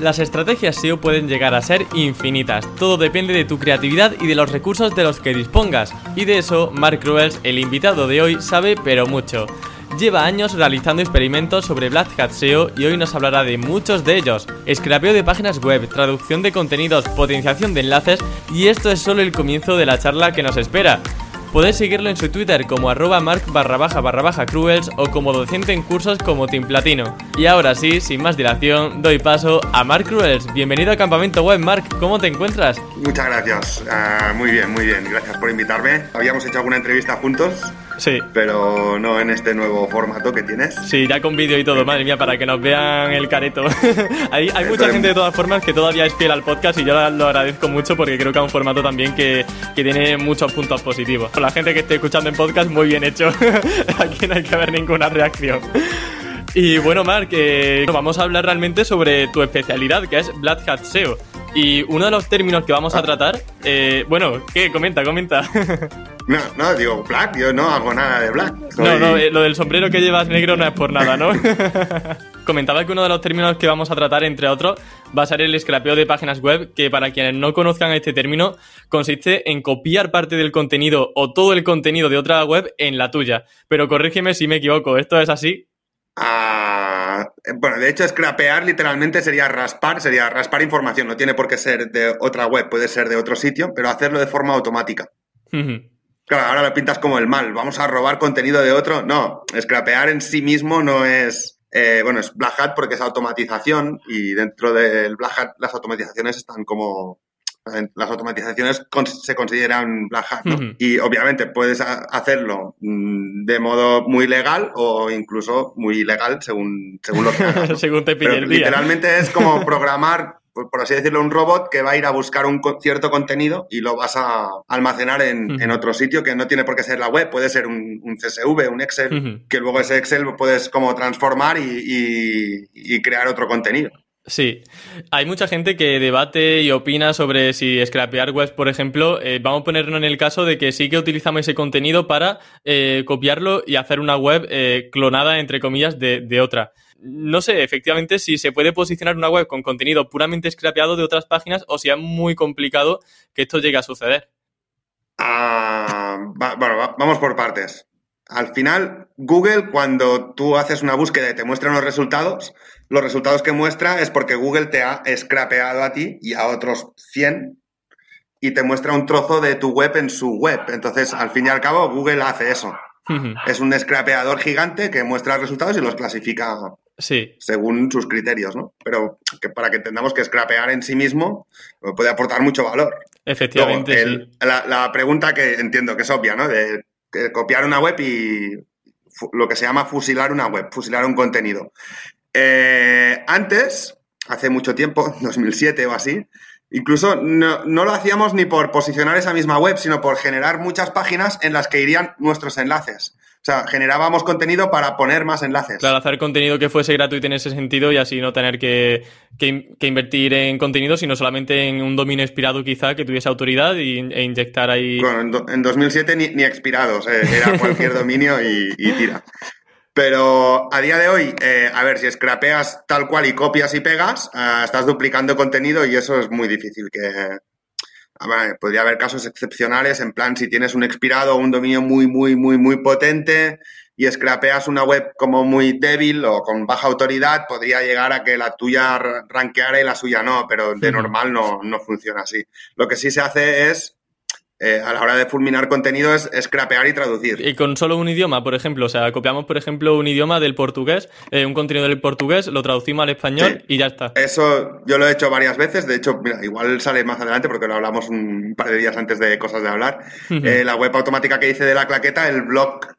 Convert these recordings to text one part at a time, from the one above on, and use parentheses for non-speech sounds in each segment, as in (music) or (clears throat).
Las estrategias SEO pueden llegar a ser infinitas, todo depende de tu creatividad y de los recursos de los que dispongas, y de eso Mark Cruels, el invitado de hoy, sabe pero mucho. Lleva años realizando experimentos sobre Black Hat SEO y hoy nos hablará de muchos de ellos. Scrapeo de páginas web, traducción de contenidos, potenciación de enlaces y esto es solo el comienzo de la charla que nos espera. Podéis seguirlo en su Twitter como arroba mark barra baja barra baja cruels o como docente en cursos como Team Platino. Y ahora sí, sin más dilación, doy paso a Mark Cruels. Bienvenido a Campamento Web, Mark. ¿Cómo te encuentras? Muchas gracias. Ah, muy bien, muy bien. Gracias por invitarme. Habíamos hecho alguna entrevista juntos Sí. pero no en este nuevo formato que tienes. Sí, ya con vídeo y todo, madre mía, para que nos vean el careto. (laughs) hay hay mucha gente de todas formas que todavía es fiel al podcast y yo lo agradezco mucho porque creo que es un formato también que, que tiene muchos puntos positivos. La gente que esté escuchando en podcast, muy bien hecho. (laughs) Aquí no hay que ver ninguna reacción. Y bueno, Mark, eh, vamos a hablar realmente sobre tu especialidad, que es Black Hat SEO. Y uno de los términos que vamos a tratar, eh, bueno, ¿qué? Comenta, comenta. (laughs) No, no, digo black, yo no hago nada de black. No, no, eh, lo del sombrero que llevas negro no es por nada, ¿no? (laughs) Comentaba que uno de los términos que vamos a tratar, entre otros, va a ser el scrapeo de páginas web, que para quienes no conozcan este término, consiste en copiar parte del contenido o todo el contenido de otra web en la tuya. Pero corrígeme si me equivoco, ¿esto es así? Ah, eh, bueno, de hecho, scrapear literalmente sería raspar, sería raspar información. No tiene por qué ser de otra web, puede ser de otro sitio, pero hacerlo de forma automática. Claro, ahora lo pintas como el mal. Vamos a robar contenido de otro. No, scrapear en sí mismo no es. Eh, bueno, es Black Hat porque es automatización y dentro del Black Hat las automatizaciones están como. Las automatizaciones se consideran Black Hat. Y obviamente puedes ha- hacerlo mm, de modo muy legal o incluso muy ilegal según, según lo que hagas. ¿no? (laughs) Según te pide Pero el día. literalmente es como (laughs) programar, por, así decirlo, un robot que va a ir a buscar un cierto contenido y lo vas a almacenar en, otro sitio que no tiene por qué ser la web, puede ser un, un CSV, un Excel, que luego ese Excel lo puedes como transformar y, y- y crear otro contenido. Sí, hay mucha gente que debate y opina sobre si scrapear webs, por ejemplo, eh, vamos a ponernos en el caso de que sí que utilizamos ese contenido para eh, copiarlo y hacer una web eh, clonada, entre comillas, de, de otra. No sé, efectivamente, si se puede posicionar una web con contenido puramente scrapeado de otras páginas o si es muy complicado que esto llegue a suceder. Ah, va- bueno, va- vamos por partes. Al final, Google, cuando tú haces una búsqueda y te muestra unos resultados, los resultados que muestra es porque Google te ha scrapeado a ti y a otros 100 y te muestra un trozo de tu web en su web. Entonces, al fin y al cabo, Google hace eso. Es un scrapeador gigante que muestra resultados y los clasifica Sí, según sus criterios, ¿no? Pero que para que entendamos que scrapear en sí mismo puede aportar mucho valor. efectivamente. Luego, el- sí. la, la pregunta que entiendo que es obvia, ¿no? De, de copiar una web y lo que se llama fusilar una web, fusilar un contenido. Eh, antes, hace mucho tiempo, (laughs) 2007 o así, incluso no, no lo hacíamos ni por posicionar esa misma web, sino por generar muchas páginas en las que irían nuestros enlaces. O sea, generábamos contenido para poner más enlaces. Claro, hacer contenido que fuese gratuito en ese sentido y así no tener que, que in- que invertir en contenido, sino solamente en un dominio expirado quizá que tuviese autoridad y- e inyectar ahí... Bueno, en, do- en 2007 ni, ni expirados, eh, era cualquier (laughs) dominio y, y tira. Pero a día de hoy, eh, a ver, si scrapeas tal cual y copias y pegas, ah, estás duplicando contenido y eso es muy difícil que... a ver, podría haber casos excepcionales, en plan, si tienes un expirado o un dominio muy, muy, muy, muy potente y scrapeas una web como muy débil o con baja autoridad, podría llegar a que la tuya ra- rankeara y la suya no, pero de normal no, no funciona así. Lo que sí se hace es eh, a la hora de fulminar contenido es scrapear y traducir. Y con solo un idioma, por ejemplo, o sea, copiamos, por ejemplo, un idioma del portugués, eh, un contenido del portugués, lo traducimos al español Sí. y ya está. Eso yo lo he hecho varias veces, de hecho, mira, igual sale más adelante porque lo hablamos un par de días antes de cosas de hablar. Eh, la web automática que hice de la claqueta, el block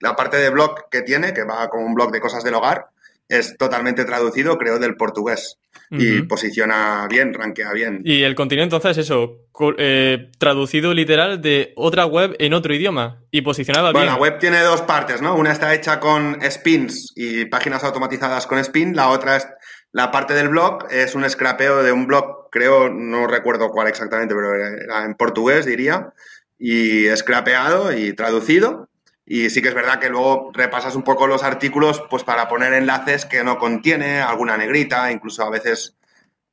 la parte de blog que tiene, que va como un blog de cosas del hogar, es totalmente traducido, creo, del portugués. Y posiciona bien, rankea bien. Y el contenido entonces eso, eh, traducido literal de otra web en otro idioma y posicionado bien. Bueno, la web tiene dos partes, ¿no? Una está hecha con spins y páginas automatizadas con spin, la otra es la parte del blog, es un scrapeo de un blog, creo, no recuerdo cuál exactamente, pero era en portugués, diría, y scrapeado y traducido y sí que es verdad que luego repasas un poco los artículos pues para poner enlaces que no contiene, alguna negrita, incluso a veces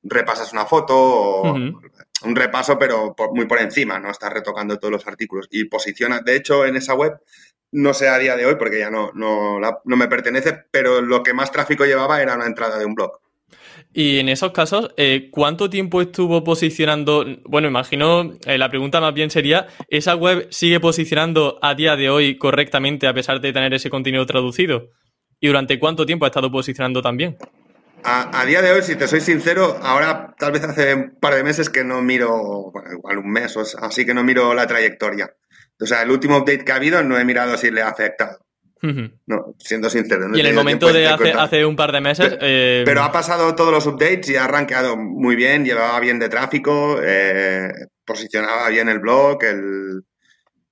repasas una foto o un repaso, pero muy por encima, no estás retocando todos los artículos. Y posiciona, de hecho, en esa web, no sé a día de hoy porque ya no, no, no me pertenece, pero lo que más tráfico llevaba era una entrada de un blog. Y en esos casos, eh, ¿cuánto tiempo estuvo posicionando? Bueno, imagino, eh, la pregunta más bien sería, ¿esa web sigue posicionando a día de hoy correctamente a pesar de tener ese contenido traducido? ¿Y durante cuánto tiempo ha estado posicionando también? A, día de hoy, si te soy sincero, ahora tal vez hace un par de meses que no miro, bueno, igual un mes o así que no miro la trayectoria. O sea, el último update que ha habido no he mirado si le ha afectado. No, siendo sincero. y en el momento de hace, un par de meses. Eh, pero, ha pasado todos los updates y ha arranqueado muy bien, llevaba bien de tráfico, eh, posicionaba bien el blog, el.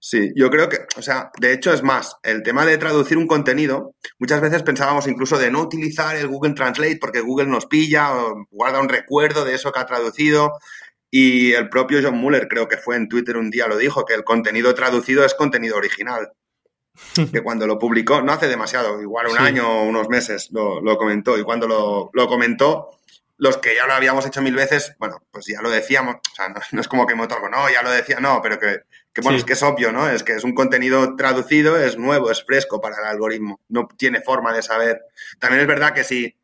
Sí, yo creo que, o sea, de hecho es más, el tema de traducir un contenido, muchas veces pensábamos incluso de no utilizar el Google Translate porque Google nos pilla o guarda un recuerdo de eso que ha traducido. Y el propio John Muller, creo que fue en Twitter un día, lo dijo, que el contenido traducido es contenido original. (laughs) que cuando lo publicó, no hace demasiado, igual un año o unos meses lo, comentó, y cuando lo, comentó, los que ya lo habíamos hecho mil veces, bueno, pues ya lo decíamos, o sea, no, es como que algo, no, ya lo decía, no, pero que, bueno, es que es obvio, ¿no? Es que es un contenido traducido, es nuevo, es fresco para el algoritmo, no tiene forma de saber. También es verdad que si,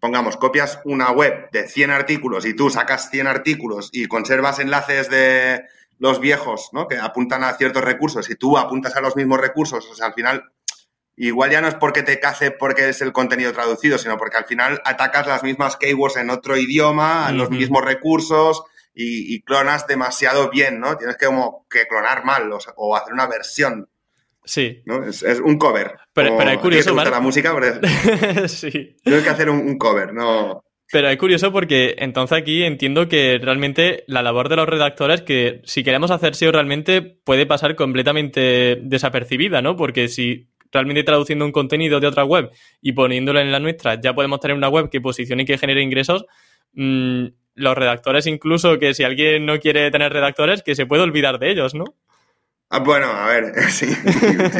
pongamos, copias una web de 100 artículos y tú sacas 100 artículos y conservas enlaces de, los viejos, ¿no? Que apuntan a ciertos recursos y tú apuntas a los mismos recursos, o sea, al final, igual ya no es porque te case porque es el contenido traducido, sino porque al final atacas las mismas keywords en otro idioma, los mismos recursos y, clonas demasiado bien, ¿no? Tienes que como que clonar mal o, hacer una versión. Sí. ¿no? Es, un cover. Pero, pero es curioso, la música, (laughs) sí. Tienes que hacer un cover, no... Pero es curioso porque entonces aquí entiendo que realmente la labor de los redactores, que si queremos hacer SEO realmente puede pasar completamente desapercibida, ¿no? Porque si realmente traduciendo un contenido de otra web y poniéndolo en la nuestra ya podemos tener una web que posicione y que genere ingresos, mm, los redactores incluso que si alguien no quiere tener redactores, que se puede olvidar de ellos, ¿no? Ah, bueno, a ver, (laughs) sí,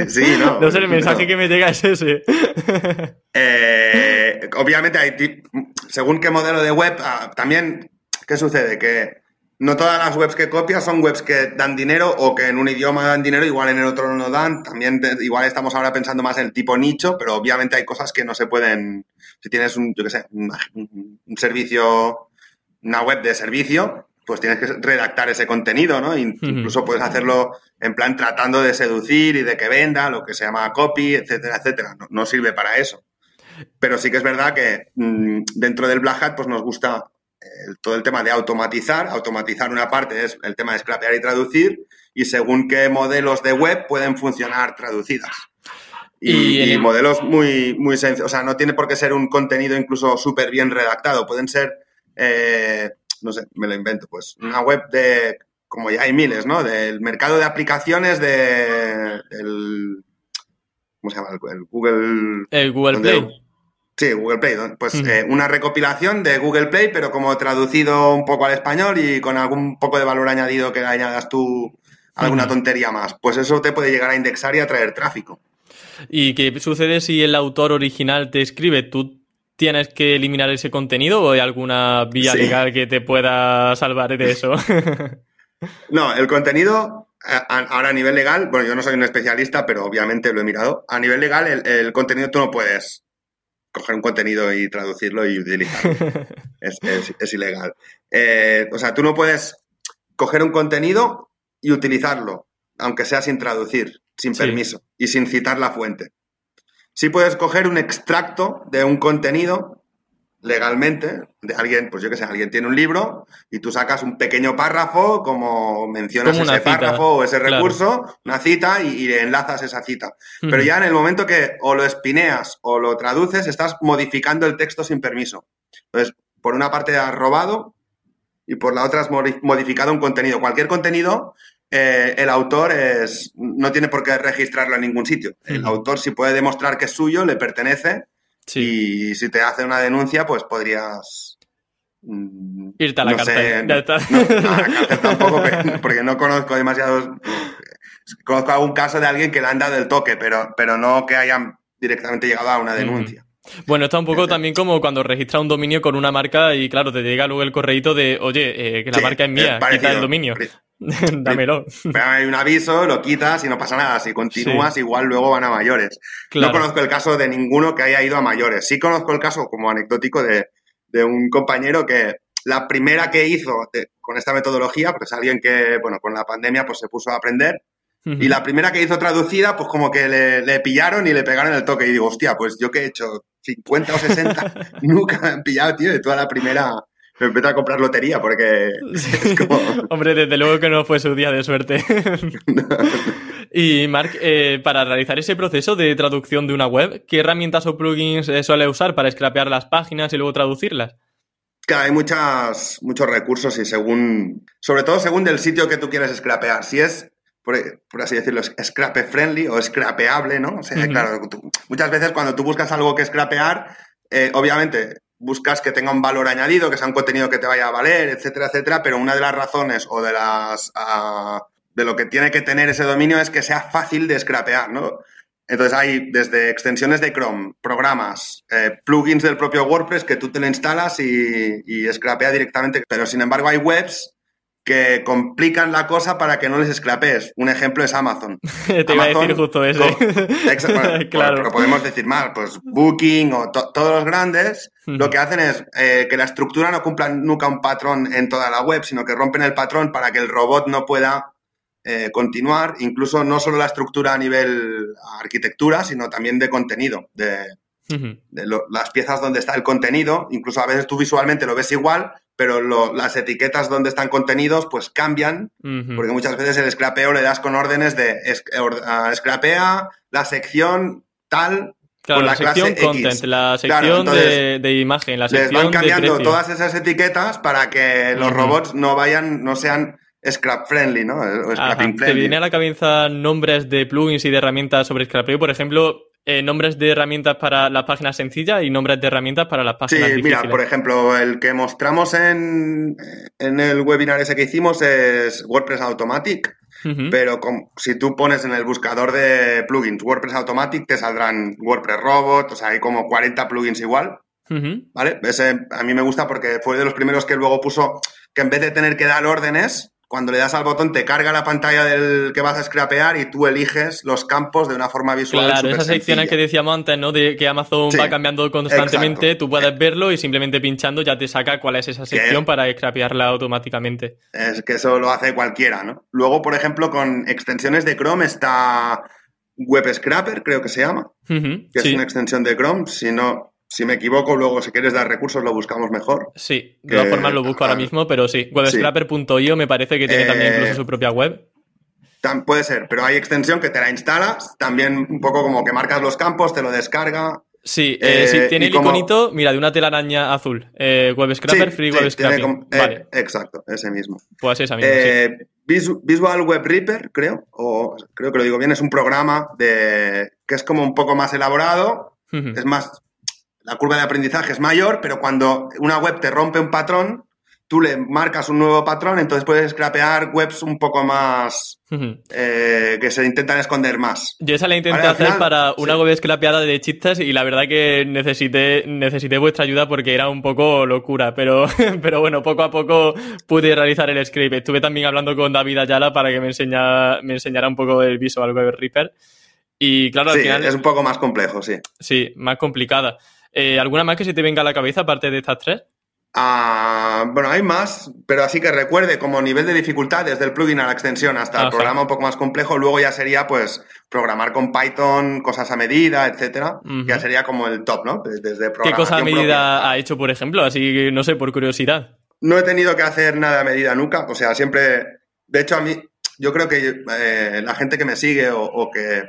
sí, no. no sé, el mensaje que me llega es ese. Eh, obviamente, hay, según qué modelo de web, ah, también, ¿qué sucede? Que no todas las webs que copias son webs que dan dinero o que en un idioma dan dinero, igual en el otro no dan. También, igual estamos ahora pensando más en el tipo nicho, pero obviamente hay cosas que no se pueden. Si tienes un, yo qué sé, un servicio, una web de servicio, pues tienes que redactar ese contenido, ¿no? Incluso puedes hacerlo en plan tratando de seducir y de que venda, lo que se llama copy, etcétera, etcétera. No, sirve para eso. Pero sí que es verdad que mm, dentro del Black Hat pues nos gusta todo el tema de automatizar. Automatizar una parte es el tema de scrapear y traducir y según qué modelos de web pueden funcionar traducidas. Y, modelos muy, muy sencillos. O sea, no tiene por qué ser un contenido incluso súper bien redactado. Pueden ser... Eh, no sé, me lo invento, pues una web de, como ya hay miles, ¿no? Del mercado de aplicaciones de, del, ¿cómo se llama? El, Google... El Google Play. Sí, Google Play. Pues eh, una recopilación de Google Play, pero como traducido un poco al español y con algún poco de valor añadido que añadas tú alguna tontería más. Pues eso te puede llegar a indexar y a traer tráfico. ¿Y qué sucede si el autor original te escribe? ¿Tú tienes que eliminar ese contenido o hay alguna vía legal que te pueda salvar de eso? (laughs) no, el contenido, ahora a nivel legal, bueno, yo no soy un especialista, pero obviamente lo he mirado. A nivel legal, el, contenido tú no puedes coger un contenido y traducirlo y utilizarlo. (laughs) es, ilegal. Eh, o sea, tú no puedes coger un contenido y utilizarlo, aunque sea sin traducir, sin permiso y sin citar la fuente. Si puedes coger un extracto de un contenido, legalmente de alguien, pues yo que sé, alguien tiene un libro y tú sacas un pequeño párrafo como mencionas ese párrafo o ese recurso, una cita y, enlazas esa cita. Pero ya en el momento que o lo espineas o lo traduces, estás modificando el texto sin permiso. Entonces, por una parte has robado y por la otra has modificado un contenido. Cualquier contenido eh, el autor es, no tiene por qué registrarlo en ningún sitio. El autor, si puede demostrar que es suyo, le pertenece. Y si te hace una denuncia, pues podrías. Mm, Irte a la cárcel. tampoco, (laughs) porque no conozco demasiados. Conozco algún caso de alguien que le han dado el toque, pero, pero no que hayan directamente llegado a una denuncia. Bueno, está un poco también como cuando registras un dominio con una marca y claro, te llega luego el correíto de, oye, eh, que la marca es mía, quita el dominio. (laughs) Dámelo. hay un aviso, lo quitas y no pasa nada. Si continúas, igual luego van a mayores. No conozco el caso de ninguno que haya ido a mayores. Sí conozco el caso, como anecdótico, de, un compañero que la primera que hizo con esta metodología, pues alguien que, bueno, con la pandemia pues se puso a aprender. Y la primera que hizo traducida, pues como que le, le, pillaron y le pegaron el toque. Y digo, hostia, pues yo que he hecho 50 o 60, (laughs) nunca me han pillado, tío, de toda la primera me empecé a comprar lotería porque (laughs) (laughs) Hombre, desde luego que no fue su día de suerte. (laughs) y Mark, eh, para realizar ese proceso de traducción de una web, ¿qué herramientas o plugins eh, suele usar para scrapear las páginas y luego traducirlas? Claro, hay muchas, muchos recursos y según, sobre todo según del sitio que tú quieres scrapear. Si es, por, así decirlo, scrape friendly o scrapeable, ¿no? O sea, claro, muchas veces cuando tú buscas algo que scrapear, eh, obviamente buscas que tenga un valor añadido, que sea un contenido que te vaya a valer, etcétera, etcétera, pero una de las razones o de las ah, de lo que tiene que tener ese dominio es que sea fácil de scrapear, ¿no? Entonces hay desde extensiones de Chrome, programas, eh, plugins del propio WordPress que tú te lo instalas y, y scrapea directamente, pero sin embargo hay webs que complican la cosa para que no les esclapees. Un ejemplo es Amazon. (laughs) Te iba a decir justo ese. (laughs) claro. Pero podemos decir más, pues Booking o todos los grandes lo que hacen es eh, que la estructura no cumpla nunca un patrón en toda la web, sino que rompen el patrón para que el robot no pueda eh, continuar, incluso no solo la estructura a nivel arquitectura, sino también de contenido, de, las piezas donde está el contenido, incluso a veces tú visualmente lo ves igual, pero las etiquetas donde están contenidos pues cambian, porque muchas veces el scrapeo le das con órdenes de scrapea la sección tal con la, sección content, la sección de, imagen, la sección les van cambiando todas esas etiquetas para que los robots no vayan, no sean scrap friendly, ¿no? ¿Te viene a la cabeza nombres de plugins y de herramientas sobre scrapeo? Por ejemplo, eh, nombres de herramientas para las páginas sencillas y nombres de herramientas para las páginas sí, mira, por ejemplo, el que mostramos en, en, el webinar ese que hicimos es WordPress Automatic, pero si tú pones en el buscador de plugins WordPress Automatic te saldrán WordPress Robot, o sea, hay como 40 plugins igual, ¿vale? Ese a mí me gusta porque fue de los primeros que luego puso que en vez de tener que dar órdenes, cuando le das al botón te carga la pantalla del que vas a scrapear y tú eliges los campos de una forma visual. Claro, esas secciones que decíamos antes, ¿no? De que Amazon va cambiando constantemente, tú puedes verlo y simplemente pinchando ya te saca cuál es esa sección para scrapearla automáticamente. Es que eso lo hace cualquiera, ¿no? Luego, por ejemplo, con extensiones de Chrome está Web Scrapper, creo que se llama, que es una extensión de Chrome. Si no, si me equivoco, luego si quieres dar recursos lo buscamos mejor. Sí, de todas formas lo busco ahora mismo, pero sí. Webscraper.io me parece que tiene también incluso su propia web. puede ser, pero hay extensión que te la instalas, también un poco como que marcas los campos, te lo descarga. Sí, eh, sí tiene el iconito, mira, de una telaraña azul. Eh, webscraper, Free Web vale. exacto, ese mismo. Pues esa misma, eh, Visual Web Reaper, creo, o creo que lo digo bien, es un programa de que es como un poco más elaborado, es más la curva de aprendizaje es mayor, pero cuando una web te rompe un patrón, tú le marcas un nuevo patrón, entonces puedes scrapear webs un poco más eh, que se intentan esconder más. Yo esa la intenté hacer para una web scrapeada de chistes y la verdad que necesité, necesité vuestra ayuda porque era un poco locura, pero, (laughs) pero bueno, poco a poco pude realizar el script. Estuve también hablando con David Ayala para que me, enseñara, me enseñara un poco el Visual Web Reaper. Y claro, al final. Es un poco más complejo, sí. Sí, más complicada. Eh, ¿Alguna más que se te venga a la cabeza aparte de estas tres? Ah, bueno, hay más, pero así que recuerde como nivel de dificultad desde el plugin a la extensión hasta el programa un poco más complejo, luego ya sería pues programar con Python, cosas a medida, etcétera. Ya sería como el top, ¿no? Desde ¿Qué cosa a propia. medida ha hecho, por ejemplo? Así que, no sé, por curiosidad. No he tenido que hacer nada a medida nunca, o sea, siempre, de hecho a mí, yo creo que eh, la gente que me sigue o, o que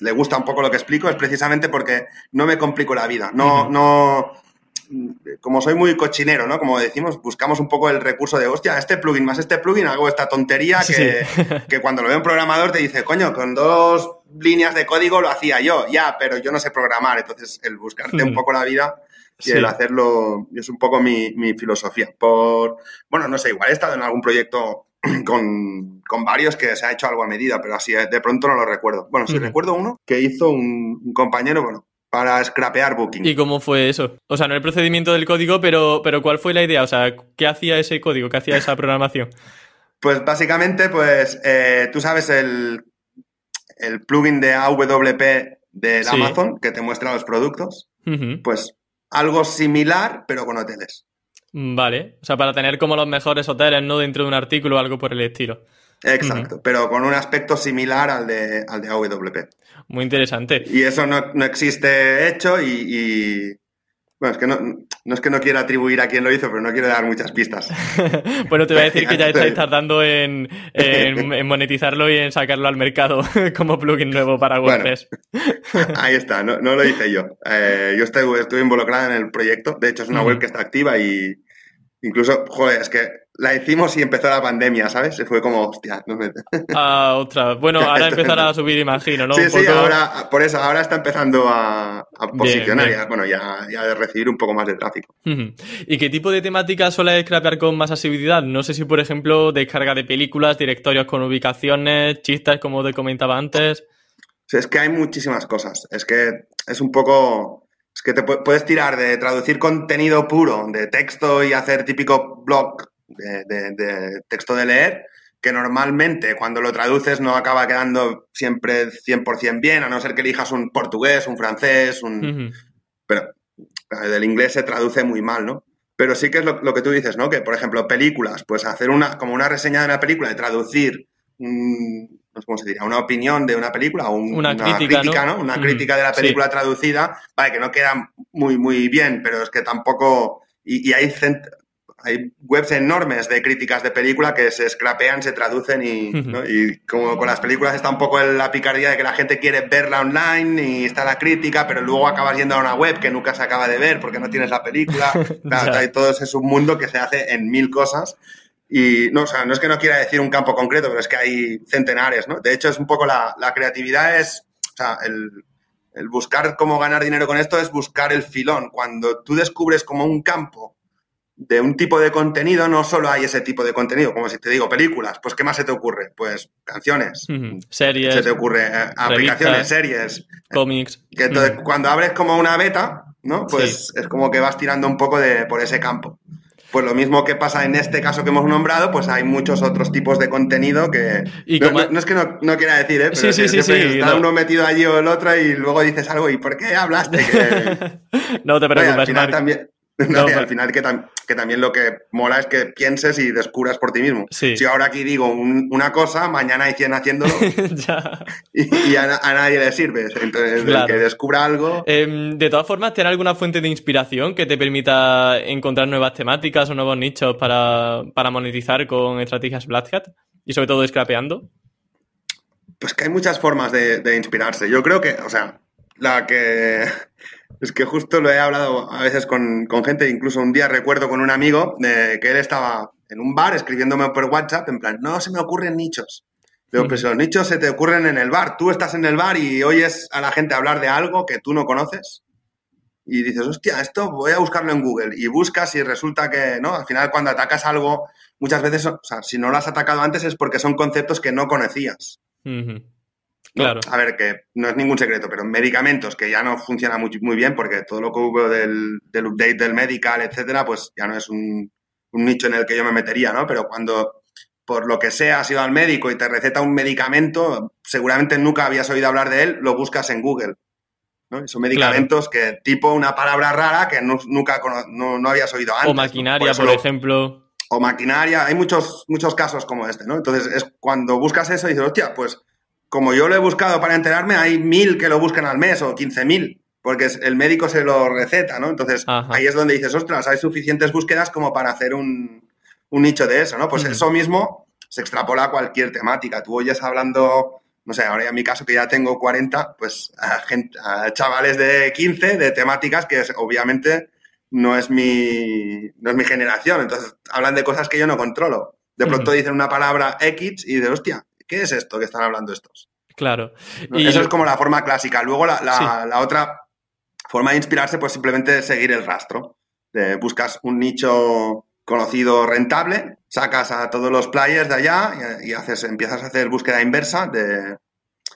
le gusta un poco lo que explico es precisamente porque no me complico la vida, no, no, como soy muy cochinero, ¿no? Como decimos, buscamos un poco el recurso de, hostia, este plugin más este plugin, hago esta tontería Sí, que, (laughs) que cuando lo ve un programador te dice, coño, con dos líneas de código lo hacía yo, ya, pero yo no sé programar, entonces el buscarte un Hmm. poco la vida y Sí. el hacerlo es un poco mi, mi filosofía. Por, bueno, no sé, igual he estado en algún proyecto (clears throat) con, con varios que se ha hecho algo a medida, pero así de pronto no lo recuerdo. Bueno, sí recuerdo uno que hizo un, un compañero, bueno, para scrapear Booking. ¿Y cómo fue eso? O sea, no el procedimiento del código, pero, pero ¿cuál fue la idea? O sea, ¿qué hacía ese código? ¿Qué hacía esa (laughs) programación? Pues básicamente, pues eh, tú sabes el, el plugin de AWP Sí. Amazon que te muestra los productos. Pues algo similar, pero con hoteles. Vale. O sea, para tener como los mejores hoteles, ¿no? Dentro de un artículo o algo por el estilo. Exacto, pero con un aspecto similar al de, al de AWP. Muy interesante. Y eso no, no existe hecho y, y- Bueno, es que no, no es que no quiera atribuir a quién lo hizo, pero no quiero dar muchas pistas. (laughs) bueno, te voy a decir que ya (laughs) estáis tardando en, en- (laughs) en monetizarlo y en sacarlo al mercado como plugin nuevo para Bueno. WordPress. Ahí está, no, no lo hice yo. Eh, yo estuve, estuve involucrada en el proyecto. De hecho, es una web que está activa y incluso, joder, es que la hicimos y empezó la pandemia, ¿sabes? Se fue como, hostia, no me... Ah, otra. Bueno, (laughs) ahora empezará a subir, imagino, ¿no? Sí, Un sí, poco- ahora, por eso, ahora está empezando a, a posicionar, bien. ya, bueno, ya, ya de recibir un poco más de tráfico. ¿Y qué tipo de temática suele scrapear con más asiduidad? No sé si, por ejemplo, descarga de películas, directorios con ubicaciones, chistes, como te comentaba antes. Es que hay muchísimas cosas. Es que es un poco. Es que te pu- puedes tirar de traducir contenido puro, de texto y hacer típico blog de, de- de texto de leer, que normalmente cuando lo traduces no acaba quedando siempre 100% bien, a no ser que elijas un portugués, un francés, un, pero claro, del inglés se traduce muy mal, ¿no? Pero sí que es lo, lo que tú dices, ¿no? Que, por ejemplo, películas, pues hacer una, como una reseña de una película y traducir, un- no sé cómo se diría, una opinión de una película, o un- Una crítica, ¿no? Una Mm, crítica de la sí. película traducida, vale, que no queda muy, muy bien, pero es que tampoco... Y, y hay, cent- hay webs enormes de críticas de película que se scrapean, se traducen y, Ujú. ¿no? y como con las películas está un poco la picardía de que la gente quiere verla online y está la crítica, pero luego acabas yendo a una web que nunca se acaba de ver porque no tienes la película. (laughs) Claro, todo ese submundo que se hace en mil cosas. Y no, o sea, no es que no quiera decir un campo concreto, pero es que hay centenares, ¿no? De hecho, es un poco la, la creatividad es, o sea, el, el buscar cómo ganar dinero con esto es buscar el filón. Cuando tú descubres como un campo de un tipo de contenido, no solo hay ese tipo de contenido, como si te digo películas, pues ¿qué más se te ocurre? Pues canciones. Series, se te ocurre eh, aplicaciones, series. cómics. Que entonces, cuando abres como una beta, ¿no? Pues es como que vas tirando un poco de, por ese campo. Pues lo mismo que pasa en este caso que hemos nombrado, pues hay muchos otros tipos de contenido que... Y no, como- no- no es que no, no quiera decir, ¿eh? Pero Sí, sí, que sí, siempre sí, Está no. uno metido allí o el otro y luego dices algo y ¿por qué hablaste? (laughs) Que... no te preocupes, al final Marc. también... no, al final que, tam- que también lo que mola es que pienses y descubras por ti mismo. Sí. Si ahora aquí digo un- una cosa, mañana hay 100 haciéndolo (laughs) Ya. y, y a, na- a nadie le sirve. Entonces, el que descubra algo... Em, de todas formas, ¿tienes alguna fuente de inspiración que te permita encontrar nuevas temáticas o nuevos nichos para, para monetizar con estrategias Black Hat? Y sobre todo scrapeando. Pues que hay muchas formas de, de inspirarse. Yo creo que, o sea, la que... Es que justo lo he hablado a veces con, con gente, incluso un día recuerdo con un amigo de que él estaba en un bar escribiéndome por WhatsApp, en plan, no se me ocurren nichos. Digo, pues los nichos se te ocurren en el bar. Tú estás en el bar y oyes a la gente hablar de algo que tú no conoces y dices, hostia, esto voy a buscarlo en Google. Y buscas y resulta que, ¿no? Al final, cuando atacas algo, muchas veces, si no lo has atacado antes es porque son conceptos que no conocías. ¿no? Claro. A ver, que no es ningún secreto, pero medicamentos que ya no funciona muy, muy bien porque todo lo que hubo del, del update del medical, etcétera, pues ya no es un, un nicho en el que yo me metería, ¿no? Pero cuando por lo que sea has ido al médico y te receta un medicamento, seguramente nunca habías oído hablar de él, lo buscas en Google. ¿no? Son medicamentos que tipo una palabra rara que nunca no, habías oído antes. O maquinaria, por, ejemplo. O maquinaria, hay muchos, muchos casos como este, ¿no? Entonces es cuando buscas eso y dices, hostia, pues como yo lo he buscado para enterarme, hay mil que lo buscan al mes o quince mil, porque el médico se lo receta, ¿no? Entonces ahí es donde dices, ostras, hay suficientes búsquedas como para hacer un, nicho de eso, ¿no? Pues eso mismo se extrapola a cualquier temática. Tú oyes hablando no sé, ahora en mi caso que ya tengo 40, pues a, gente, a chavales de 15 de temáticas que obviamente no es, mi, no es mi generación, entonces hablan de cosas que yo no controlo. De pronto dicen una palabra X y de hostia, ¿qué es esto que están hablando estos? Claro. Y... Eso es como la forma clásica. Luego la, la, otra forma de inspirarse, pues simplemente es seguir el rastro. buscas un nicho conocido rentable, sacas a todos los players de allá y, haces, empiezas a hacer búsqueda inversa de...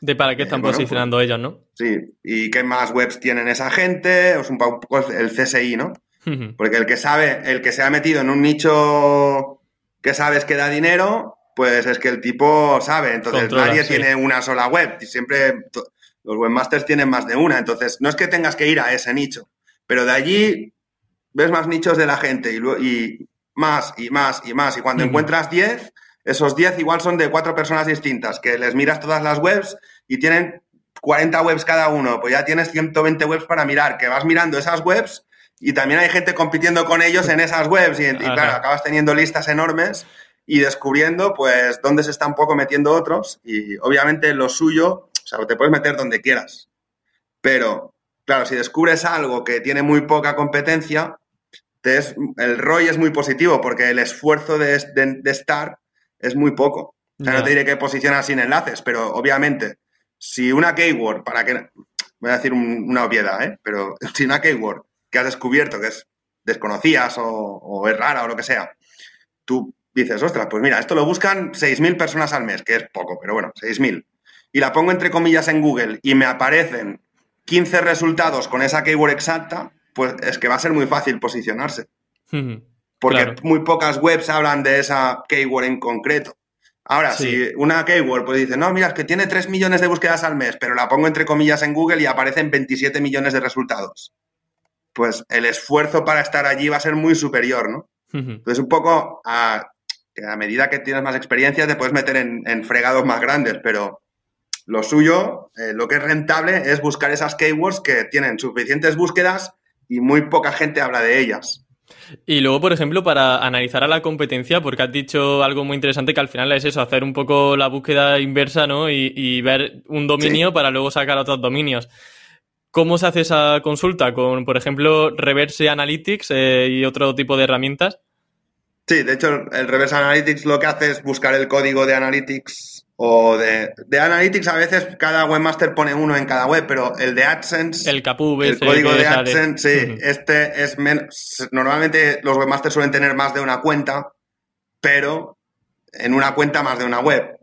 De para qué están posicionando pues, ellos, ¿no? Sí, y qué más webs tienen esa gente, es un poco el CSI, ¿no? Porque el que sabe, el que se ha metido en un nicho que sabes que da dinero, pues es que el tipo sabe. Entonces nadie tiene una sola web. Siempre los webmasters tienen más de una. Entonces no es que tengas que ir a ese nicho, pero de allí ves más nichos de la gente y, y más y más y más. Y cuando encuentras 10, esos 10 igual son de cuatro personas distintas, que les miras todas las webs y tienen 40 webs cada uno, pues ya tienes 120 webs para mirar, que vas mirando esas webs y también hay gente compitiendo con ellos en esas webs y, claro, acabas teniendo listas enormes y descubriendo pues dónde se están un poco metiendo otros y obviamente lo suyo, o sea, te puedes meter donde quieras, pero claro, si descubres algo que tiene muy poca competencia, el ROI es muy positivo porque el esfuerzo de, estar es muy poco. O sea, no te diré que posicionas sin enlaces, pero obviamente, si una keyword, para que. Voy a decir una obviedad, ¿eh? Pero (laughs) si una keyword que has descubierto que es desconocías o, es rara o lo que sea, tú dices, ostras, pues mira, esto lo buscan 6.000 personas al mes, que es poco, pero bueno, 6.000. Y la pongo entre comillas en Google y me aparecen 15 resultados con esa keyword exacta, pues es que va a ser muy fácil posicionarse. Porque muy pocas webs hablan de esa keyword en concreto. Ahora, si una keyword pues dice, no, mira, es que tiene 3 millones de búsquedas al mes, pero la pongo entre comillas en Google y aparecen 27 millones de resultados. Pues el esfuerzo para estar allí va a ser muy superior, ¿no? Entonces, un poco a, a, medida que tienes más experiencia te puedes meter en, fregados más grandes, pero lo suyo, eh, lo que es rentable es buscar esas keywords que tienen suficientes búsquedas y muy poca gente habla de ellas. Y luego, por ejemplo, para analizar a la competencia, porque has dicho algo muy interesante que al final es eso, hacer un poco la búsqueda inversa, ¿no? Y, ver un dominio para luego sacar otros dominios. ¿Cómo se hace esa consulta? Con, por ejemplo, Reverse Analytics eh, y otro tipo de herramientas. Sí, de hecho, el Reverse Analytics lo que hace es buscar el código de Analytics o de, de, Analytics a veces cada webmaster pone uno en cada web, pero el de AdSense, el, Capub, el código de AdSense, sí, este es menos. Normalmente los webmasters suelen tener más de una cuenta, pero en una cuenta más de una web.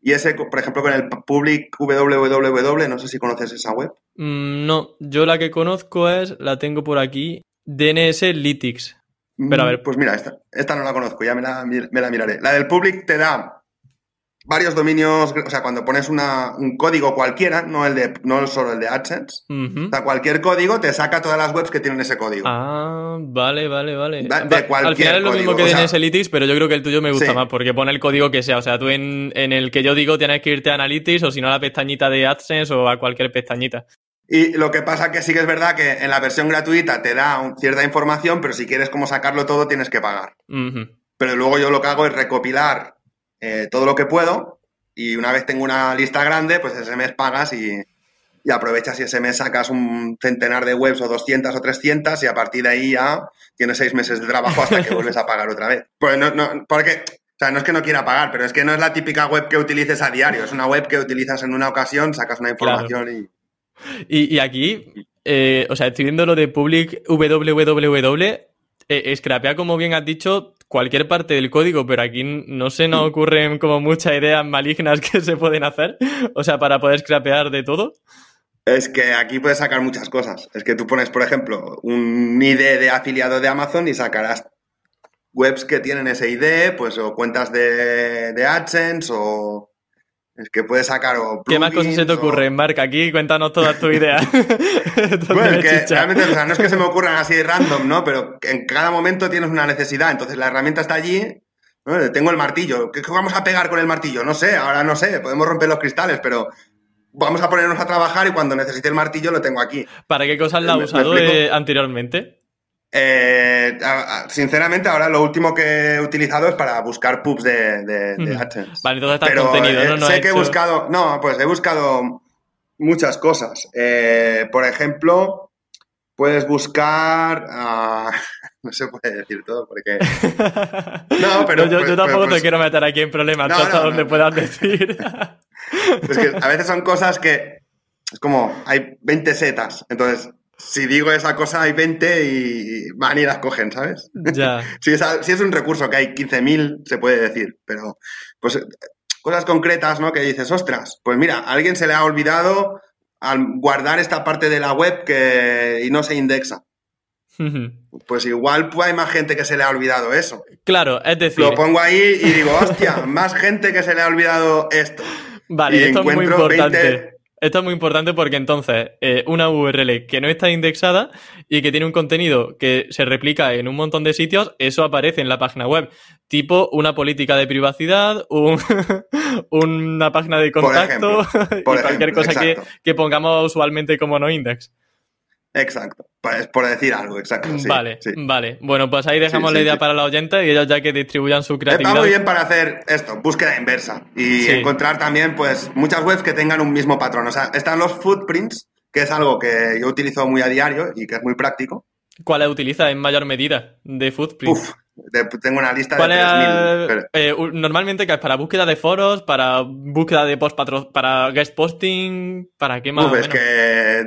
Y ese, por ejemplo, con el public www, no sé si conoces esa web. Mm, no, yo la que conozco es, la tengo por aquí, DNS Lytics. Pero a ver. Pues mira, esta, esta no la conozco, ya me la, me la miraré. La del public te da varios dominios, o sea, cuando pones un código cualquiera, no el de no solo el de AdSense, o sea, cualquier código te saca todas las webs que tienen ese código. Ah, vale, vale, vale. De, cualquier Al final es lo mismo que o DNS Analytics, pero yo creo que el tuyo me gusta más porque pone el código que sea. O sea, tú en, el que yo digo tienes que irte a Analytics o si no a la pestañita de AdSense o a cualquier pestañita. Y lo que pasa que sí que es verdad que en la versión gratuita te da cierta información, pero si quieres como sacarlo todo tienes que pagar. Pero luego yo lo que hago es recopilar eh, todo lo que puedo y una vez tengo una lista grande, pues ese mes pagas y, aprovechas y ese mes sacas un centenar de webs o 200 o 300 y a partir de ahí ya tienes seis meses de trabajo hasta que vuelves a pagar otra vez. Pues no, no, porque, o sea, no es que no quiera pagar, pero es que no es la típica web que utilices a diario, es una web que utilizas en una ocasión, sacas una información y... y... aquí, eh, o sea, estoy viendo lo de public www, eh, scrapea, como bien has dicho, cualquier parte del código, pero aquí no se nos ocurren como muchas ideas malignas (laughs) que se pueden hacer, o sea, para poder scrapear de todo. Es que aquí puedes sacar muchas cosas. Es que tú pones, por ejemplo, un ID de afiliado de Amazon y sacarás webs que tienen ese ID, pues o cuentas de, de AdSense o, Es que puedes sacar o ¿Qué más cosas se te plugins o- ocurren, Marc? Aquí cuéntanos todas tus ideas. (laughs) Bueno, que realmente, o sea, no es que se me ocurran así random, ¿no? Pero en cada momento tienes una necesidad. Entonces la herramienta está allí. ¿no? Tengo el martillo. ¿Qué vamos a pegar con el martillo? No sé, ahora no sé. Podemos romper los cristales, pero vamos a ponernos a trabajar y cuando necesite el martillo lo tengo aquí. ¿Para qué cosas la has ¿Me- me usado eh, anteriormente? Eh, sinceramente, ahora lo último que he utilizado es para buscar pubs de, de, de. AdSense. Vale, entonces está Pero contenido, eh, ¿no? No sé que he hecho- buscado, no, pues he buscado muchas cosas. Eh, por ejemplo, puedes buscar, ah, (laughs) no se puede decir todo porque (laughs) No, pero- yo, yo pues- tampoco pues- te quiero meter aquí en problemas, No, hasta no, donde no. puedas decir. (laughs) es que a veces son cosas que es como hay 20 setas, entonces si digo esa cosa hay 20 y van y las cogen, ¿sabes? ya. (laughs) Si es, al- si es un recurso que hay 15.000, se puede decir, pero pues eh, cosas concretas, ¿no? Que dices, ostras, pues mira, a alguien se le ha olvidado al guardar esta parte de la web que, y no se indexa. (laughs) Pues igual pues, hay más gente que se le ha olvidado eso. claro, es decir, Lo pongo ahí y digo, hostia, más gente que se le ha olvidado esto. (laughs) vale, y esto es muy importante. 20 Esto es muy importante porque entonces eh, una URL que no está indexada y que tiene un contenido que se replica en un montón de sitios, eso aparece en la página web. Tipo una política de privacidad, un- (laughs) una página de Por contacto (laughs) y cualquier ejemplo, cosa que, que pongamos usualmente como no index. Exacto. Pues por decir algo, exacto. sí, vale, sí. vale. Bueno, pues ahí dejamos Sí, la idea para la oyente y ellos ya que distribuyan su creatividad. Está muy bien para hacer esto, búsqueda inversa. Y encontrar también, pues, muchas webs que tengan un mismo patrón. O sea, están los footprints, que es algo que yo utilizo muy a diario y que es muy práctico. ¿Cuáles utiliza en mayor medida de footprint? Uf, tengo una lista de ¿Cuál es, 3.000. pero- eh, normalmente que es para búsqueda de foros, para búsqueda de post patro- para guest posting, para qué más. Uf, o es que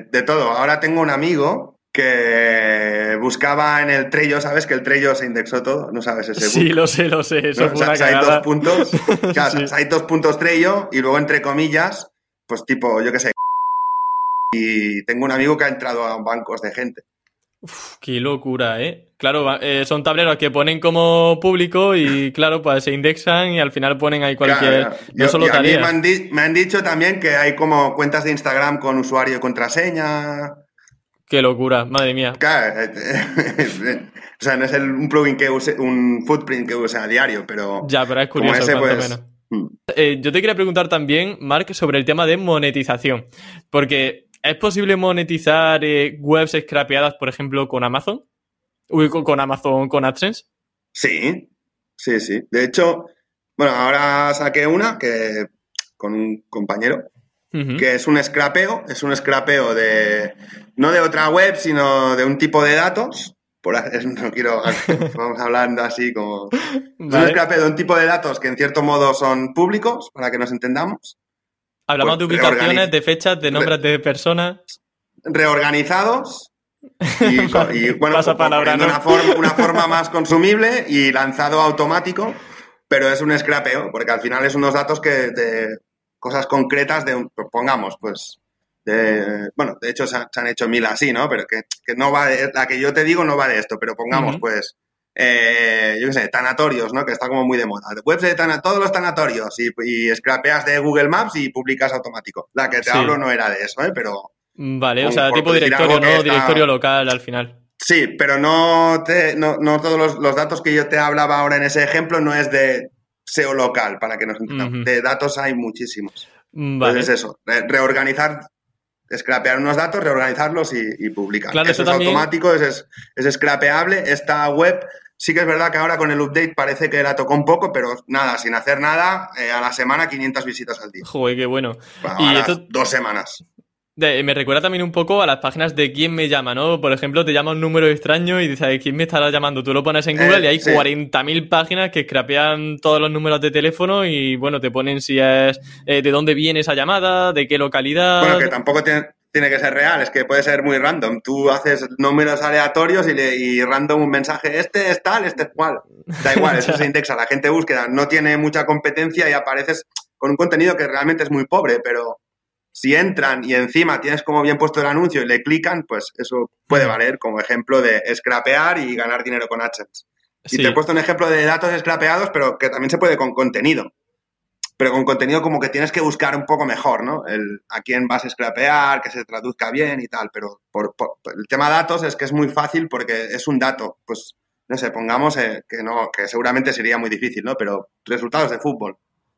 de todo. Ahora tengo un amigo que buscaba en el Trello, ¿sabes? Que el Trello se indexó todo, ¿no sabes ese Sí, book? lo sé, lo sé. Eso (laughs) ¿no? fue O sea, una hay cagada. dos puntos, (laughs) o sea, hay dos puntos Trello y luego entre comillas, pues tipo, yo qué sé. Y tengo un amigo que ha entrado a bancos de gente. Uf, qué locura, ¿eh? Claro, eh, son tableros que ponen como público y, (laughs) claro, pues se indexan y al final ponen ahí cualquier. Claro, no yo- solo y a mí tareas. me han, di- me han dicho también que hay como cuentas de Instagram con usuario y contraseña. Qué locura, madre mía. Claro, eh, eh, (laughs) o sea, no es el- un plugin que use, un footprint que use a diario, pero Ya, pero es curioso, ese, pues. menos. mm. Eh, yo te quería preguntar también, Mark, sobre el tema de monetización. Porque ¿es posible monetizar eh, webs scrapeadas, por ejemplo, con Amazon? Uy, con, con Amazon, con AdSense. Sí, sí, sí. De hecho, bueno, ahora saqué una que con un compañero que es un scrapeo, es un scrapeo de no de otra web, sino de un tipo de datos. Por, (laughs) no quiero, vamos hablando así como es un scrapeo de un tipo de datos que en cierto modo son públicos, para que nos entendamos, Hablamos de pues, ubicaciones, de fechas, de nombres de personas. reorganizados y, (laughs) bueno, Pasa palabra, ¿no? una, forma, una (laughs) forma más consumible y lanzado automático, pero es un scrapeo, porque al final es unos datos que de cosas concretas de, pongamos, pues, de, bueno, de hecho se, han- se han hecho mil así, ¿no? Pero que, que no va de, la que yo te digo no va de esto, pero pongamos, pues, eh, yo qué sé, tanatorios, ¿no? Que está como muy de moda. Webs de tana- todos los tanatorios y, y scrapeas de Google Maps y publicas automático. La que te Sí. hablo no era de eso, ¿eh? Pero Vale, o sea, tipo directorio, ¿no? está- Directorio local al final. Sí, pero no, te, no, no todos los, los datos que yo te hablaba ahora en ese ejemplo no es de SEO local, para que nos entendamos. De datos hay muchísimos. Vale. Entonces es eso, re- reorganizar, scrapear unos datos, reorganizarlos y, y publicar. Claro, eso eso es también- automático, es, es, es scrapeable. Esta web sí que es verdad que ahora con el update parece que la tocó un poco, pero nada, sin hacer nada, eh, a la semana 500 visitas al día. Joder, qué bueno. Bueno, Y esto- dos semanas. De- me recuerda también un poco a las páginas de quién me llama, ¿no? Por ejemplo, te llama un número extraño y dices, ¿quién me estará llamando? Tú lo pones en Google Eh, y hay sí. 40.000 páginas que scrapean todos los números de teléfono y, bueno, te ponen si es eh, de dónde viene esa llamada, de qué localidad. Bueno, que tampoco tiene, tiene que ser real, es que puede ser muy random. Tú haces números aleatorios y, le, y random un mensaje, este es tal, este es cual. Da igual, eso se (laughs) indexa, la gente búsqueda no tiene mucha competencia y apareces con un contenido que realmente es muy pobre, pero si entran y encima tienes como bien puesto el anuncio y le clican, pues eso puede valer como ejemplo de scrapear y ganar dinero con AdSense. Y Sí. te he puesto un ejemplo de datos scrapeados, pero que también se puede con contenido. Pero con contenido como que tienes que buscar un poco mejor, ¿no? El, a quién vas a scrapear, que se traduzca bien y tal, pero por, el tema datos es que es muy fácil porque es un dato, pues, no sé, pongamos eh, que no, que seguramente sería muy difícil, ¿no? Pero resultados de fútbol.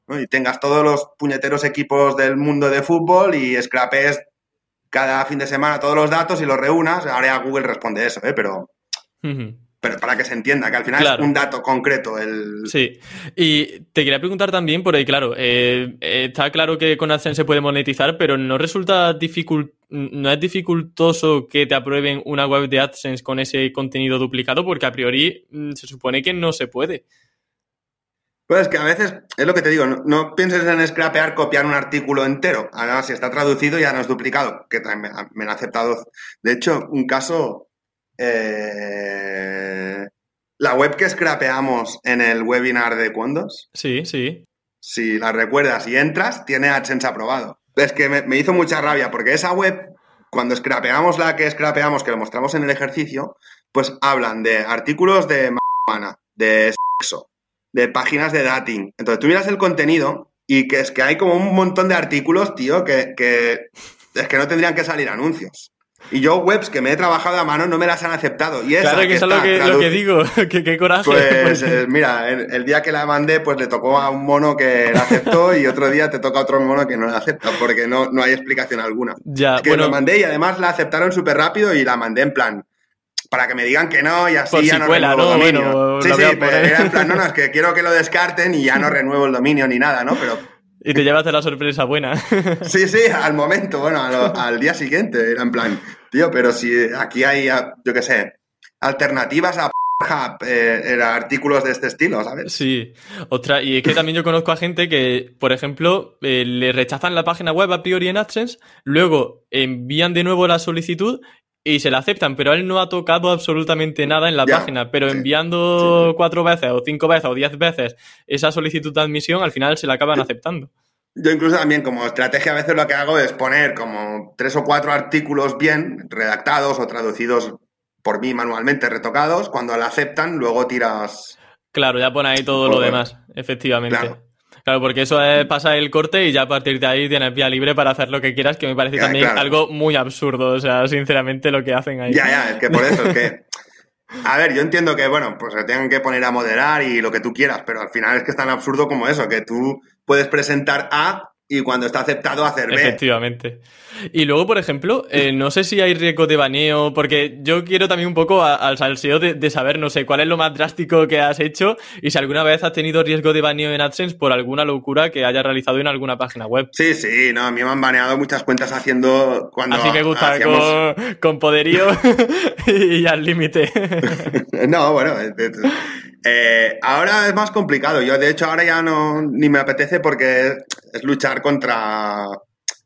Y tengas todos los puñeteros equipos del mundo de fútbol y scrapees cada fin de semana todos los datos y los reúnas, ahora Google responde eso, ¿eh? Pero pero para que se entienda, que al final es un dato concreto. El... Sí, y te quería preguntar también, por ahí, claro, eh, está claro que con AdSense se puede monetizar, pero ¿no resulta dificult no es dificultoso que te aprueben una web de AdSense con ese contenido duplicado? Porque a priori mm, se supone que no se puede. Pues es que a veces, es lo que te digo, no, pienses en scrapear, copiar un artículo entero. Además, si está traducido ya no es duplicado, que también me, me han aceptado. De hecho, un caso eh, la web que scrapeamos en el webinar de Cuondos. Sí, sí. Si la recuerdas y entras, tiene AdSense aprobado. Es que me, hizo mucha rabia porque esa web, cuando scrapeamos la que scrapeamos, que lo mostramos en el ejercicio, pues hablan de artículos de mana, de sexo, de páginas de dating. Entonces tú miras el contenido y que es que hay como un montón de artículos, tío, que, que es que no tendrían que salir anuncios. Y yo webs que me he trabajado a mano no me las han aceptado. Y claro que, es lo que, digo, (laughs) qué coraje. Pues eh, mira, el, día que la mandé, pues le tocó a un mono que la aceptó y otro día te toca a otro mono que no la acepta, porque no, no hay explicación alguna. Ya, que bueno, lo mandé y además la aceptaron súper rápido y la mandé en plan, para que me digan que no y así ya no renuevo el dominio. sí, sí, pero era en plan, no, no, (laughs) es que quiero que lo descarten y ya no renuevo el dominio ni nada, ¿no? Pero y te llevas la sorpresa buena. (laughs) Sí, sí, al momento, bueno, al, día siguiente, era en plan, tío, pero si aquí hay, yo qué sé, alternativas a eh, era artículos de este estilo, ¿sabes? Sí. Otra, y es que también yo conozco a gente que, por ejemplo, eh, le rechazan la página web a priori en AdSense, luego envían de nuevo la solicitud y se la aceptan, pero él no ha tocado absolutamente nada en la página, pero enviando cuatro veces o cinco veces o diez veces esa solicitud de admisión, al final se la acaban aceptando. Yo incluso también como estrategia a veces lo que hago es poner como tres o cuatro artículos bien redactados o traducidos por mí manualmente, retocados, cuando la aceptan luego tiras... Claro, ya pone ahí todo lo demás, efectivamente. Claro, porque eso es pasar el corte y ya a partir de ahí tienes vía libre para hacer lo que quieras, que me parece también algo muy absurdo, o sea, sinceramente lo que hacen ahí. Ya, ya, es que por eso es que... A ver, yo entiendo que, bueno, pues se tengan que poner a moderar y lo que tú quieras, pero al final es que es tan absurdo como eso, que tú puedes presentar A y cuando está aceptado hacer B. Efectivamente. (laughs) Y luego, por ejemplo, eh, no sé si hay riesgo de baneo, porque yo quiero también un poco al salseo de, saber, no sé, cuál es lo más drástico que has hecho y si alguna vez has tenido riesgo de baneo en AdSense por alguna locura que hayas realizado en alguna página web. Sí, sí, no, a mí me han baneado muchas cuentas haciendo cuando Así me gusta, con, poderío (laughs) y al límite. (laughs) no, bueno, eh, ahora es más complicado. Yo, de hecho, ahora ya no ni me apetece porque es, luchar contra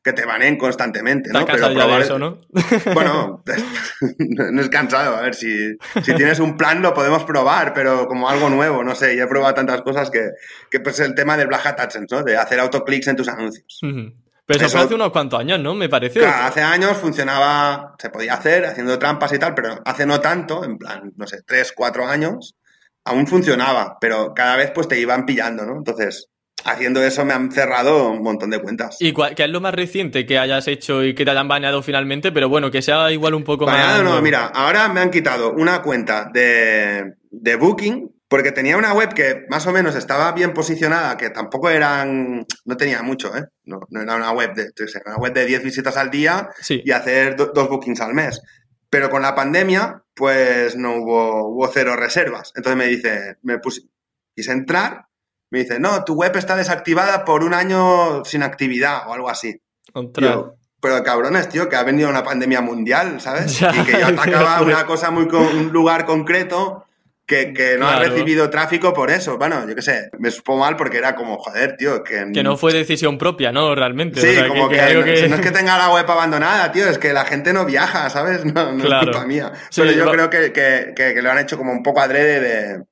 que te baneen constantemente, ¿no? Pero probar... eso, ¿no? (laughs) Bueno, (laughs) no es cansado. A ver, si, si, tienes un plan lo podemos probar, pero como algo nuevo, no sé. Yo he probado tantas cosas que, que pues el tema del Black Hat AdSense, ¿no? De hacer autoclicks en tus anuncios. Pero eso, fue hace unos cuantos años, ¿no? Me parece. Claro, hace años funcionaba, se podía hacer haciendo trampas y tal, pero hace no tanto, en plan, no sé, tres, cuatro años, aún funcionaba, pero cada vez pues te iban pillando, ¿no? Entonces, haciendo eso me han cerrado un montón de cuentas. ¿Y cuál, qué es lo más reciente que hayas hecho y que te hayan baneado finalmente? Pero bueno, que sea igual un poco más... No, mira, ahora me han quitado una cuenta de, de Booking porque tenía una web que más o menos estaba bien posicionada, que tampoco eran, no tenía mucho, ¿eh? No, era una web de, una web de 10 visitas al día y hacer dos bookings al mes. Pero con la pandemia, pues no hubo, hubo cero reservas. Entonces me dice, me puse, quise entrar, me dice, no, tu web está desactivada por un año sin actividad o algo así. pero cabrones, tío, que ha venido una pandemia mundial, ¿sabes? (laughs) y que yo (laughs) atacaba una cosa muy con un lugar concreto que, no ha recibido tráfico por eso. Bueno, yo qué sé, me supo mal porque era como, joder, tío, que... Que no fue decisión propia, ¿no? Realmente. Sí, como que, no, es que (laughs) tenga la web abandonada, tío, es que la gente no viaja, ¿sabes? No, no es culpa mía. Pero yo creo que, que, lo han hecho como un poco adrede de...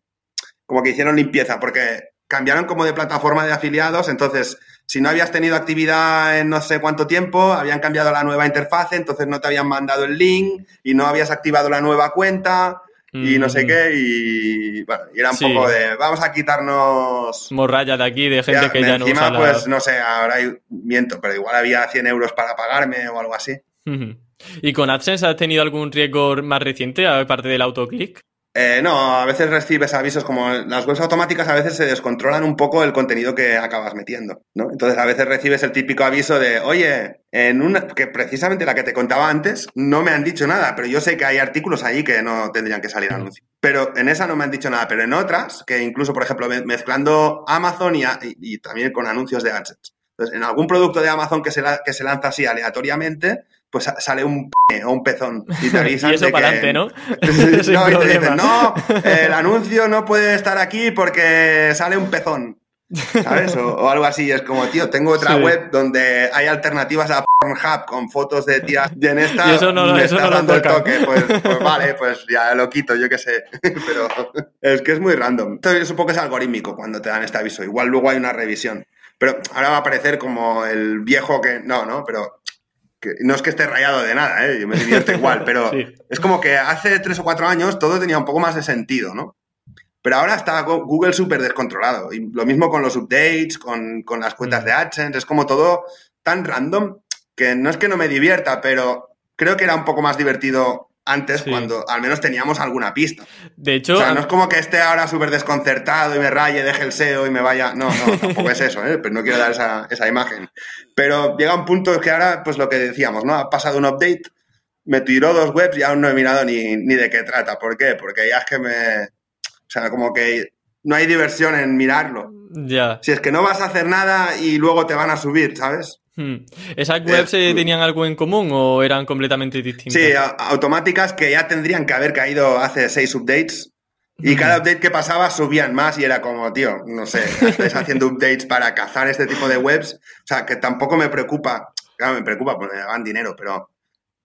Como que hicieron limpieza, porque cambiaron como de plataforma de afiliados, entonces... Si no habías tenido actividad en no sé cuánto tiempo, habían cambiado la nueva interfaz, entonces no te habían mandado el link y no habías activado la nueva cuenta y no sé Mm. qué, y bueno, y era un Sí. poco de, vamos a quitarnos... Morralla de aquí, de gente Ya, que ya no encima, usa la... pues, no sé, ahora hay- miento, pero igual había 100 euros para pagarme o algo así. ¿Y con AdSense has tenido algún riesgo más reciente, aparte del autoclick? Eh, no, a veces recibes avisos como las webs automáticas a veces se descontrolan un poco el contenido que acabas metiendo, ¿no? Entonces a veces recibes el típico aviso de, oye, en una, que precisamente la que te contaba antes, no me han dicho nada, pero yo sé que hay artículos allí que no tendrían que salir anuncios. Pero en esa no me han dicho nada, pero en otras, que incluso, por ejemplo, me- mezclando Amazon y, a- y- y también con anuncios de AdSense. Entonces, en algún producto de Amazon que se, la- que se lanza así aleatoriamente, pues sa- sale un p o un pezón (laughs) y te avisan Y eso de para que- adelante, ¿no? (laughs) (laughs) No, y te dicen, no, el anuncio no puede estar aquí porque sale un pezón. ¿Sabes? O, o algo así. Es como, tío, tengo otra Sí. web donde hay alternativas a Pornhub con fotos de tías. Y en esta Y eso no me eso estás no dando el toque. Pues, pues vale, pues ya lo quito, yo qué sé. Pero es que es muy random. Entonces, yo supongo que es algorítmico cuando te dan este aviso. Igual luego hay una revisión. Pero ahora va a aparecer como el viejo que. No, no, pero. Que no es que esté rayado de nada, ¿eh? yo me divierto (laughs) igual, pero Sí. es como que hace tres o cuatro años todo tenía un poco más de sentido, ¿no? Pero ahora está Go- Google súper descontrolado. Y lo mismo con los updates, con, con las cuentas Mm. de AdSense. Es como todo tan random que no es que no me divierta, pero creo que era un poco más divertido antes Sí. cuando al menos teníamos alguna pista. De hecho, O sea, no es como que esté ahora súper desconcertado y me raye, deje el SEO y me vaya. No, no, (laughs) tampoco es eso, ¿eh? Pero no quiero dar esa, esa imagen. Pero llega un punto que ahora, pues lo que decíamos, ¿no? Ha pasado un update, me tiró dos webs y aún no he mirado ni, ni de qué trata. ¿Por qué? Porque ya es que me. O sea, como que no hay diversión en mirarlo. ya. Si es que no vas a hacer nada y luego te van a subir, ¿sabes? Hmm. ¿Esas webs eh, tenían algo en común o eran completamente distintas? Sí, automáticas que ya tendrían que haber caído hace seis updates. Y cada update que pasaba subían más y era como, tío, no sé, estáis haciendo updates para cazar este tipo de webs. O sea, que tampoco me preocupa. Claro, me preocupa porque me hagan dinero, pero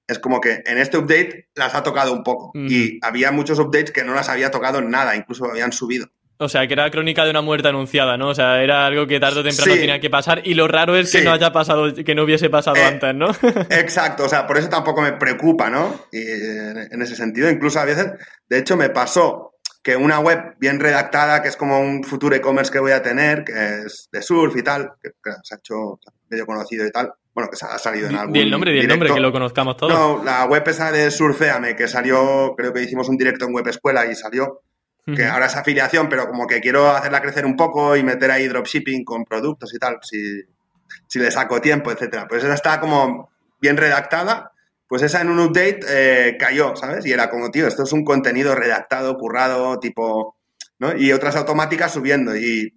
es como que en este update las ha tocado un poco. Ujú. Y había muchos updates que no las había tocado nada, incluso habían subido. O sea, que era crónica de una muerte anunciada, ¿no? O sea, era algo que tarde o temprano Sí. tenía que pasar y lo raro es que Sí. no haya pasado, que no hubiese pasado Eh, antes, ¿no? (laughs) Exacto, o sea, por eso tampoco me preocupa, ¿no? Y en ese sentido, incluso a veces, de hecho, me pasó que una web bien redactada, que es como un futuro e-commerce que voy a tener, que es de surf y tal, que, que se ha hecho medio conocido y tal, bueno, que se ha salido en algún Di el nombre, di el nombre, que lo conozcamos todos. No, la web esa de Surfeame, que salió, creo que hicimos un directo en Web Escuela y salió, que ahora es afiliación, pero como que quiero hacerla crecer un poco y meter ahí dropshipping con productos y tal, si, si le saco tiempo, etcétera. Pues esa está como bien redactada, pues esa en un update eh, cayó, ¿sabes? Y era como, tío, esto es un contenido redactado, currado, tipo, ¿no? Y otras automáticas subiendo. Y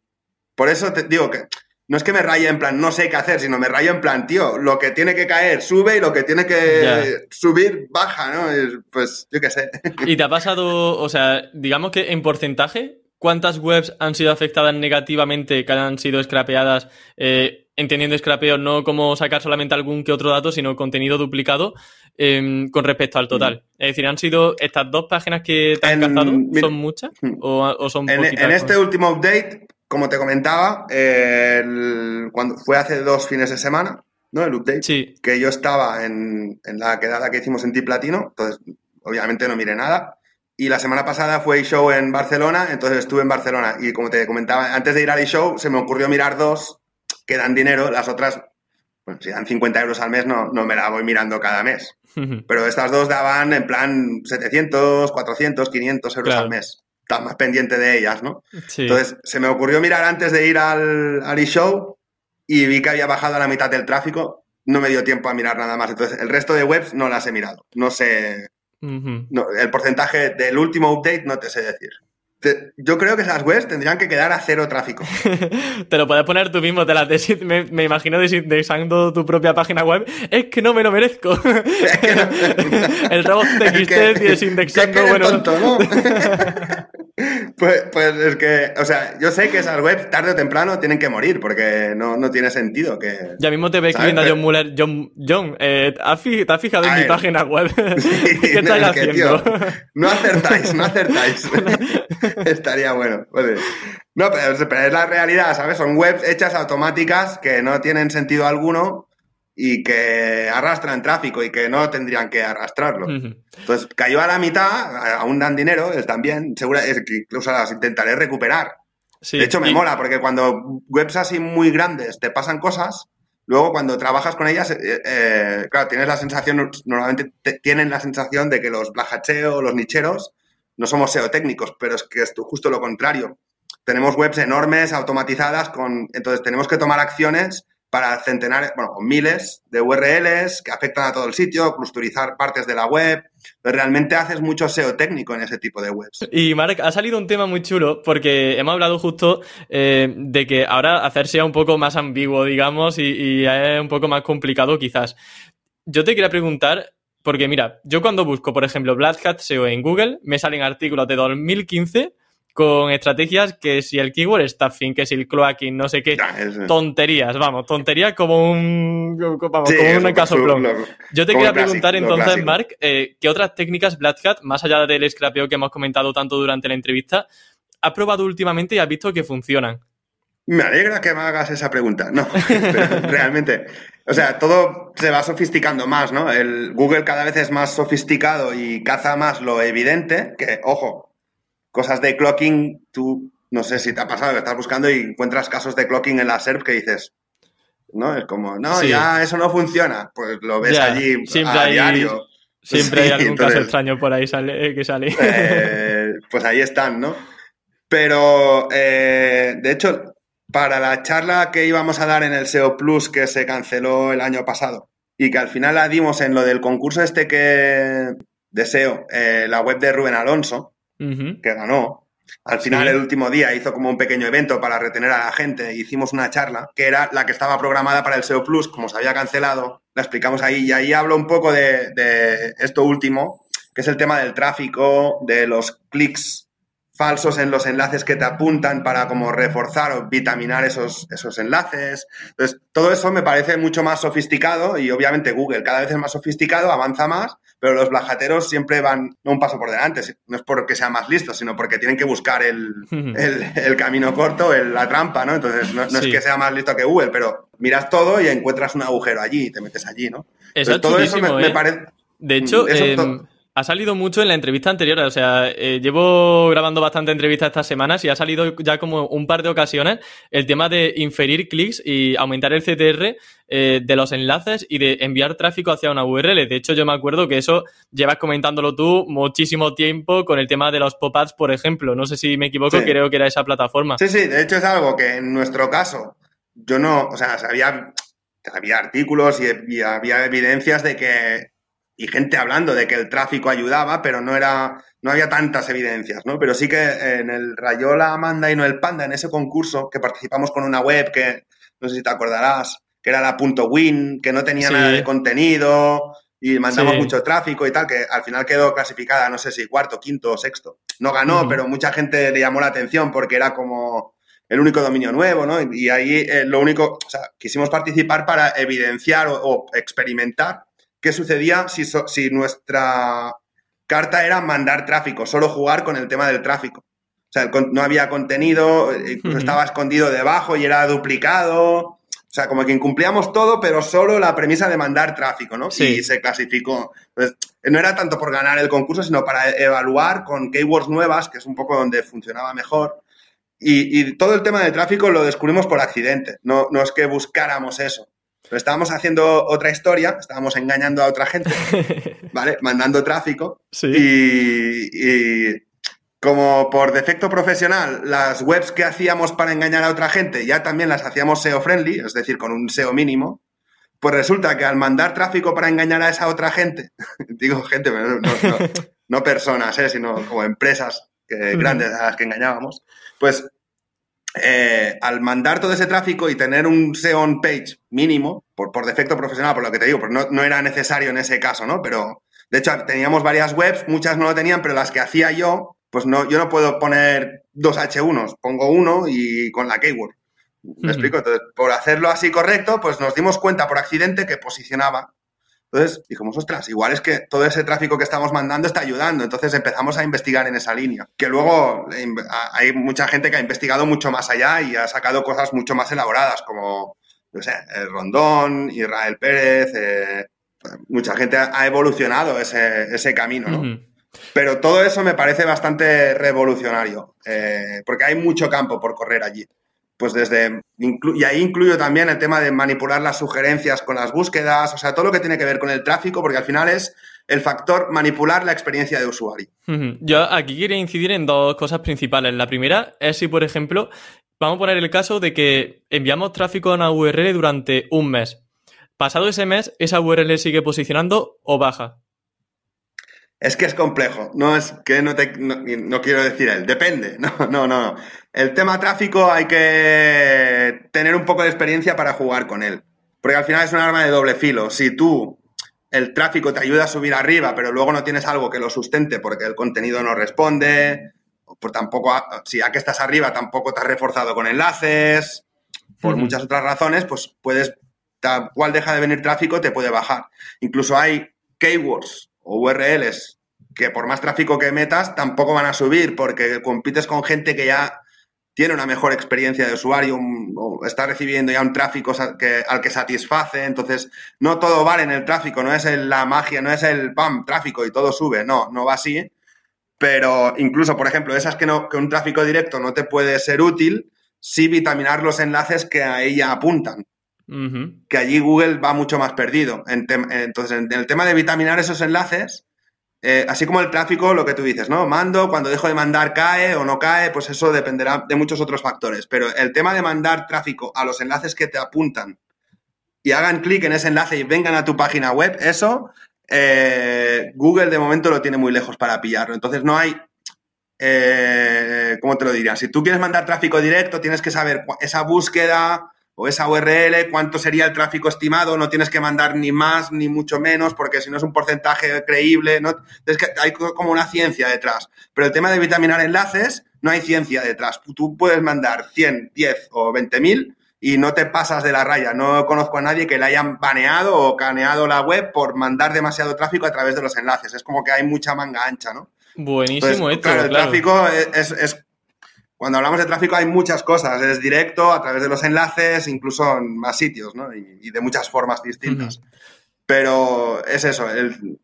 por eso te digo que no es que me raye en plan, no sé qué hacer, sino me rayo en plan, tío, lo que tiene que caer sube y lo que tiene que subir baja, ¿no? Es, Pues yo qué sé. (laughs) ¿Y te ha pasado, o sea, digamos que en porcentaje, cuántas webs han sido afectadas negativamente, que han sido scrapeadas, eh, entendiendo scrapeo no como sacar solamente algún que otro dato, sino contenido duplicado em, con respecto al total? Es decir, ¿han sido estas dos páginas que te han En- cazado? ¿Son muchas? ¿O, o son En, poquitas? en este último update, como te comentaba, el- cuando fue hace dos fines de semana, ¿no? El update, Sí. que yo estaba en, en la quedada que hicimos en T-Platino, entonces obviamente no miré nada. Y la semana pasada fue show en Barcelona, entonces estuve en Barcelona. Y como te comentaba, antes de ir al show se me ocurrió mirar dos que dan dinero, las otras, bueno, si dan 50 euros al mes, no, no me la voy mirando cada mes. Pero estas dos daban en plan 700, 400, 500 euros Claro. al mes. Estás más pendiente de ellas, ¿no? Sí. Entonces, se me ocurrió mirar antes de ir al, al e-show y vi que había bajado a la mitad del tráfico. No me dio tiempo a mirar nada más. Entonces, el resto de webs no las he mirado. No sé. No, el porcentaje del último update no te sé decir. Te- yo creo que esas webs tendrían que quedar a cero tráfico. (laughs) Te lo puedes poner tú mismo, te las desi- me, me imagino desindexando tu propia página web. Es que no me lo merezco. (laughs) que no- (laughs) El robot de Es que- XT que desindexando, eres bueno. tonto, ¿no? pues, pues es que, o sea, yo sé que esas webs tarde o temprano tienen que morir porque no, no tiene sentido que... Ya mismo te ve escribiendo a John Muller. John, John eh, ¿has fi- ¿te has fijado en mi página web? Sí, ¿Qué no, estás es que, haciendo? tío, no acertáis, no acertáis. (laughs) Estaría bueno. Vale. No, pero, pero es la realidad, ¿sabes? Son webs hechas automáticas que no tienen sentido alguno y que arrastran tráfico y que no tendrían que arrastrarlo. Entonces, cayó a la mitad, aún dan dinero, también, seguro, es que incluso las intentaré recuperar. de hecho, me mola, porque cuando webs así muy grandes te pasan cosas, luego cuando trabajas con ellas, eh, eh, claro, tienes la sensación, normalmente tienen la sensación de que los o los nicheros, no somos SEO técnicos, pero es que es justo lo contrario. Tenemos webs enormes, automatizadas, con, entonces tenemos que tomar acciones para centenares, bueno, miles de URLs que afectan a todo el sitio, clusterizar partes de la web. Realmente haces mucho SEO técnico en ese tipo de webs. Y Mark, ha salido un tema muy chulo porque hemos hablado justo eh, de que ahora hacer SEO un poco más ambiguo, digamos, y, y es un poco más complicado quizás. Yo te quería preguntar, porque mira, yo cuando busco, por ejemplo, Black Hat SEO en Google, me salen artículos de 2015 con estrategias que si el keyword stuffing, que si el cloaking, no sé qué, tonterías, vamos, tonterías como un, vamos, como un caso Yo te quería preguntar entonces, Mark, eh, ¿qué otras técnicas Black Hat, más allá del scrapeo que hemos comentado tanto durante la entrevista, has probado últimamente y has visto que funcionan? Me alegra que me hagas esa pregunta. No, (laughs) realmente. O sea, todo se va sofisticando más, ¿no? El Google cada vez es más sofisticado y caza más lo evidente, que, ojo, cosas de clocking, tú no sé si te ha pasado que estás buscando y encuentras casos de clocking en la SERP que dices, ¿no? Es como, no, ya eso no funciona. Pues lo ves allí siempre a hay, diario. Siempre hay algún caso extraño por ahí sale, eh, que sale. Eh, pues ahí están, ¿no? Pero, eh, de hecho, para la charla que íbamos a dar en el SEO Plus que se canceló el año pasado y que al final la dimos en lo del concurso este que de SEO, la web de Rubén Alonso, que ganó. Al final, el último día, hizo como un pequeño evento para retener a la gente. Hicimos una charla que era la que estaba programada para el SEO Plus, como se había cancelado. La explicamos ahí y ahí hablo un poco de, de esto último, que es el tema del tráfico, de los clics falsos en los enlaces que te apuntan para como reforzar o vitaminar esos, esos enlaces. Entonces, todo eso me parece mucho más sofisticado y obviamente Google cada vez es más sofisticado, avanza más, pero los blajateros siempre van un paso por delante. No es porque sean más listos, sino porque tienen que buscar el, el, camino corto, la trampa, ¿no? Entonces, no, es que sea más listo que Google, pero miras todo y encuentras un agujero allí y te metes allí, ¿no? Eso todo eso me, ¿eh? parece... De hecho, ha salido mucho en la entrevista anterior, o sea, eh, llevo grabando bastante entrevistas estas semanas y ha salido ya como un par de ocasiones el tema de inferir clics y aumentar el CTR eh, de los enlaces y de enviar tráfico hacia una URL. De hecho, yo me acuerdo que eso llevas comentándolo tú muchísimo tiempo con el tema de los pop-ups, por ejemplo. No sé si me equivoco, creo que era esa plataforma. Sí, sí, de hecho es algo que en nuestro caso yo no, o sea, había, había artículos y había evidencias de que y gente hablando de que el tráfico ayudaba, pero no era, no había tantas evidencias, ¿no? Pero sí que en el Rayola, Amanda y no el Panda, en ese concurso, que participamos con una web que, no sé si te acordarás, que era la punto .win, que no tenía nada de contenido y mandamos mucho tráfico y tal, que al final quedó clasificada, no sé si cuarto, quinto o sexto. No ganó, pero mucha gente le llamó la atención porque era como el único dominio nuevo, ¿no? Y ahí eh, lo único, o sea, quisimos participar para evidenciar o experimentar qué sucedía si, si nuestra carta era mandar tráfico, solo jugar con el tema del tráfico. O sea, no había contenido, incluso estaba escondido debajo y era duplicado. O sea, como que incumplíamos todo, pero solo la premisa de mandar tráfico, ¿no? Sí. Y se clasificó. Entonces, no era tanto por ganar el concurso, sino para evaluar con keywords nuevas, que es un poco donde funcionaba mejor. Y, y todo el tema del tráfico lo descubrimos por accidente. No, no es que buscáramos eso. Pero estábamos haciendo otra historia, estábamos engañando a otra gente, (laughs) ¿vale? Mandando tráfico. Y, como por defecto profesional, las webs que hacíamos para engañar a otra gente ya también las hacíamos SEO friendly, es decir, con un SEO mínimo, pues resulta que al mandar tráfico para engañar a esa otra gente, (laughs) digo gente, no, (laughs) no, personas, ¿eh? sino como empresas grandes a las que engañábamos, pues eh, al mandar todo ese tráfico y tener un SEO on page mínimo, por, por defecto profesional, por lo que te digo, pues no, no, era necesario en ese caso, ¿no? Pero, de hecho, teníamos varias webs, muchas no lo tenían, pero las que hacía yo, pues no, yo no puedo poner dos H1s, pongo uno y con la keyword. ¿Me explico? Entonces, por hacerlo así correcto, pues nos dimos cuenta por accidente que posicionaba entonces dijimos, ostras, igual es que todo ese tráfico que estamos mandando está ayudando. Entonces empezamos a investigar en esa línea. Que luego hay mucha gente que ha investigado mucho más allá y ha sacado cosas mucho más elaboradas, como no sé, Rondón, Israel Pérez, eh, mucha gente ha evolucionado ese, ese camino, ¿no? Pero todo eso me parece bastante revolucionario, eh, porque hay mucho campo por correr allí. Pues desde, y ahí incluyo también el tema de manipular las sugerencias con las búsquedas, o sea, todo lo que tiene que ver con el tráfico, porque al final es el factor manipular la experiencia de usuario. Yo aquí quería incidir en dos cosas principales. La primera es si, por ejemplo, vamos a poner el caso de que enviamos tráfico a una URL durante un mes. Pasado ese mes, esa URL sigue posicionando o baja. Es que es complejo, no es que no te no, quiero decir él, depende. (laughs) No, no, no. El tema tráfico hay que tener un poco de experiencia para jugar con él. Porque al final es un arma de doble filo. Si tú el tráfico te ayuda a subir arriba, pero luego no tienes algo que lo sustente porque el contenido no responde, por tampoco, si ya que estás arriba tampoco te has reforzado con enlaces, por muchas otras razones, pues puedes, tal cual deja de venir tráfico, te puede bajar. Incluso hay keywords o URLs que por más tráfico que metas tampoco van a subir porque compites con gente que ya tiene una mejor experiencia de usuario o está recibiendo ya un tráfico al que satisface. Entonces, no todo vale en el tráfico, no es la magia, no es el pam, tráfico y todo sube. No, no va así. Pero incluso, por ejemplo, esas que, no, que un tráfico directo no te puede ser útil, sí vitaminar los enlaces que a ella apuntan. Que allí Google va mucho más perdido. entonces, en el tema de vitaminar esos enlaces, eh, así como el tráfico, lo que tú dices, ¿no? Mando, cuando dejo de mandar cae o no cae, pues eso dependerá de muchos otros factores. Pero el tema de mandar tráfico a los enlaces que te apuntan y hagan clic en ese enlace y vengan a tu página web, eso eh, Google de momento lo tiene muy lejos para pillarlo. Entonces no hay, eh, ¿cómo te lo diría? Si tú quieres mandar tráfico directo, tienes que saber esa búsqueda o esa URL, cuánto sería el tráfico estimado, no tienes que mandar ni más ni mucho menos, porque si no es un porcentaje creíble, no, es que hay como una ciencia detrás. Pero el tema de vitaminar enlaces, no hay ciencia detrás. Tú puedes mandar 100, 10 o 20 mil y no te pasas de la raya. No conozco a nadie que le hayan baneado o caneado la web por mandar demasiado tráfico a través de los enlaces. Es como que hay mucha manga ancha, ¿no? Buenísimo esto, claro, el tráfico es cuando hablamos de tráfico hay muchas cosas, es directo, a través de los enlaces, incluso en más sitios, ¿no? Y, de muchas formas distintas. Pero es eso, el,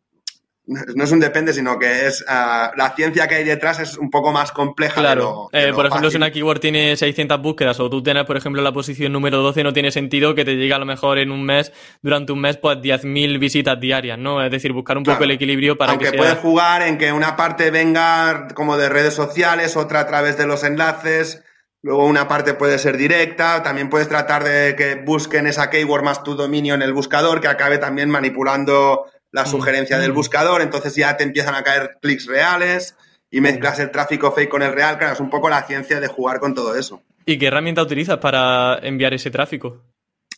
no es un depende, sino que es ah, la ciencia que hay detrás es un poco más compleja. Claro, eh, por ejemplo, si una keyword tiene 600 búsquedas o tú tienes, por ejemplo, la posición número 12, no tiene sentido que te llegue a lo mejor en un mes, durante un mes, pues 10.000 visitas diarias, ¿no? Es decir, buscar un poco el equilibrio para Aunque que sea... puedes jugar en que una parte venga como de redes sociales, otra a través de los enlaces, Luego una parte puede ser directa, también puedes tratar de que busquen esa keyword más tu dominio en el buscador, que acabe también manipulando la mm. sugerencia del mm. buscador, entonces ya te empiezan a caer clics reales y mezclas el tráfico fake con el real, claro, es un poco la ciencia de jugar con todo eso. ¿Y qué herramienta utilizas para enviar ese tráfico?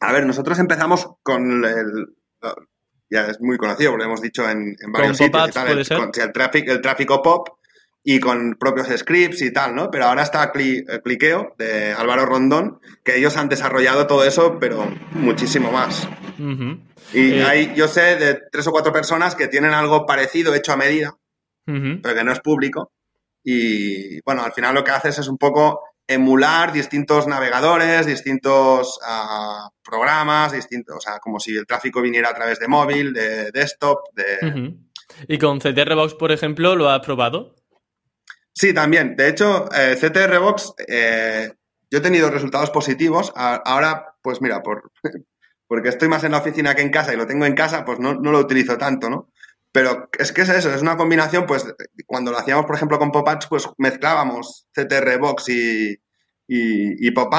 A ver, nosotros empezamos con el... Ya es muy conocido, lo hemos dicho en, varios sitios y tal, el, Con, el, tráfico, el tráfico pop y con propios scripts y tal, ¿no? Pero ahora está Cliqueo de Álvaro Rondón, que ellos han desarrollado todo eso, pero muchísimo más. Y eh, hay, yo sé de tres o cuatro personas que tienen algo parecido hecho a medida, pero que no es público. Y bueno, al final lo que haces es un poco emular distintos navegadores, distintos ah, programas, distintos, o sea, como si el tráfico viniera a través de móvil, de desktop, de... ¿Y con CTRBox, por ejemplo, lo has probado? Sí, también. De hecho, eh, CTRBox, eh, yo he tenido resultados positivos. Ahora, pues mira, por, (laughs) porque estoy más en la oficina que en casa y lo tengo en casa, pues no, lo utilizo tanto, ¿no? Pero es que es eso, es una combinación, pues cuando lo hacíamos, por ejemplo, con pop pues mezclábamos CTR Box y, y, y pop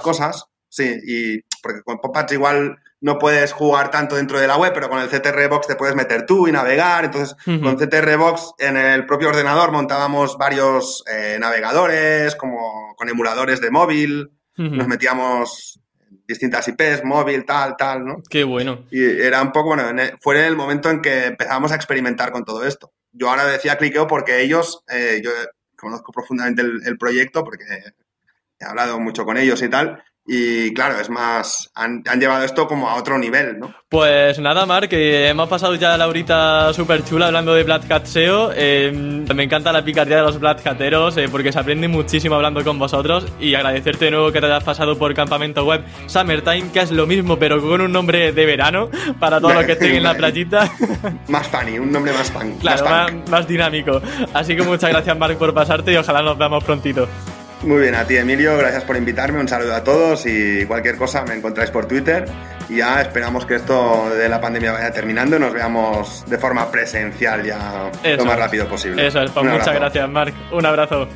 cosas. Sí, y porque con pop igual no puedes jugar tanto dentro de la web, pero con el CTR Box te puedes meter tú y navegar. Entonces, con CTR Box en el propio ordenador montábamos varios eh, navegadores, como con emuladores de móvil. Nos metíamos distintas IPs, móvil, tal, tal, ¿no? Qué bueno. Y era un poco, bueno, fue en el momento en que empezamos a experimentar con todo esto. Yo ahora decía cliqueo porque ellos, eh, yo conozco profundamente el, proyecto porque he hablado mucho con ellos y tal, y claro, es más, han, han, llevado esto como a otro nivel, ¿no? Pues nada, Mark, que hemos pasado ya la horita súper chula hablando de Black Hat SEO. Eh, me encanta la picardía de los Black Hateros eh, porque se aprende muchísimo hablando con vosotros y agradecerte de nuevo que te hayas pasado por campamento web Summertime, que es lo mismo pero con un nombre de verano para todos los que estén en la (laughs) playita. más funny, un nombre más fun. Claro, más, más, más dinámico. Así que muchas gracias, Mark, por pasarte y ojalá nos veamos prontito. Muy bien, a ti Emilio, gracias por invitarme, un saludo a todos y cualquier cosa me encontráis por Twitter y ya esperamos que esto de la pandemia vaya terminando y nos veamos de forma presencial ya Eso lo más es. rápido posible. Eso es, pues muchas gracias, Mark. Un abrazo.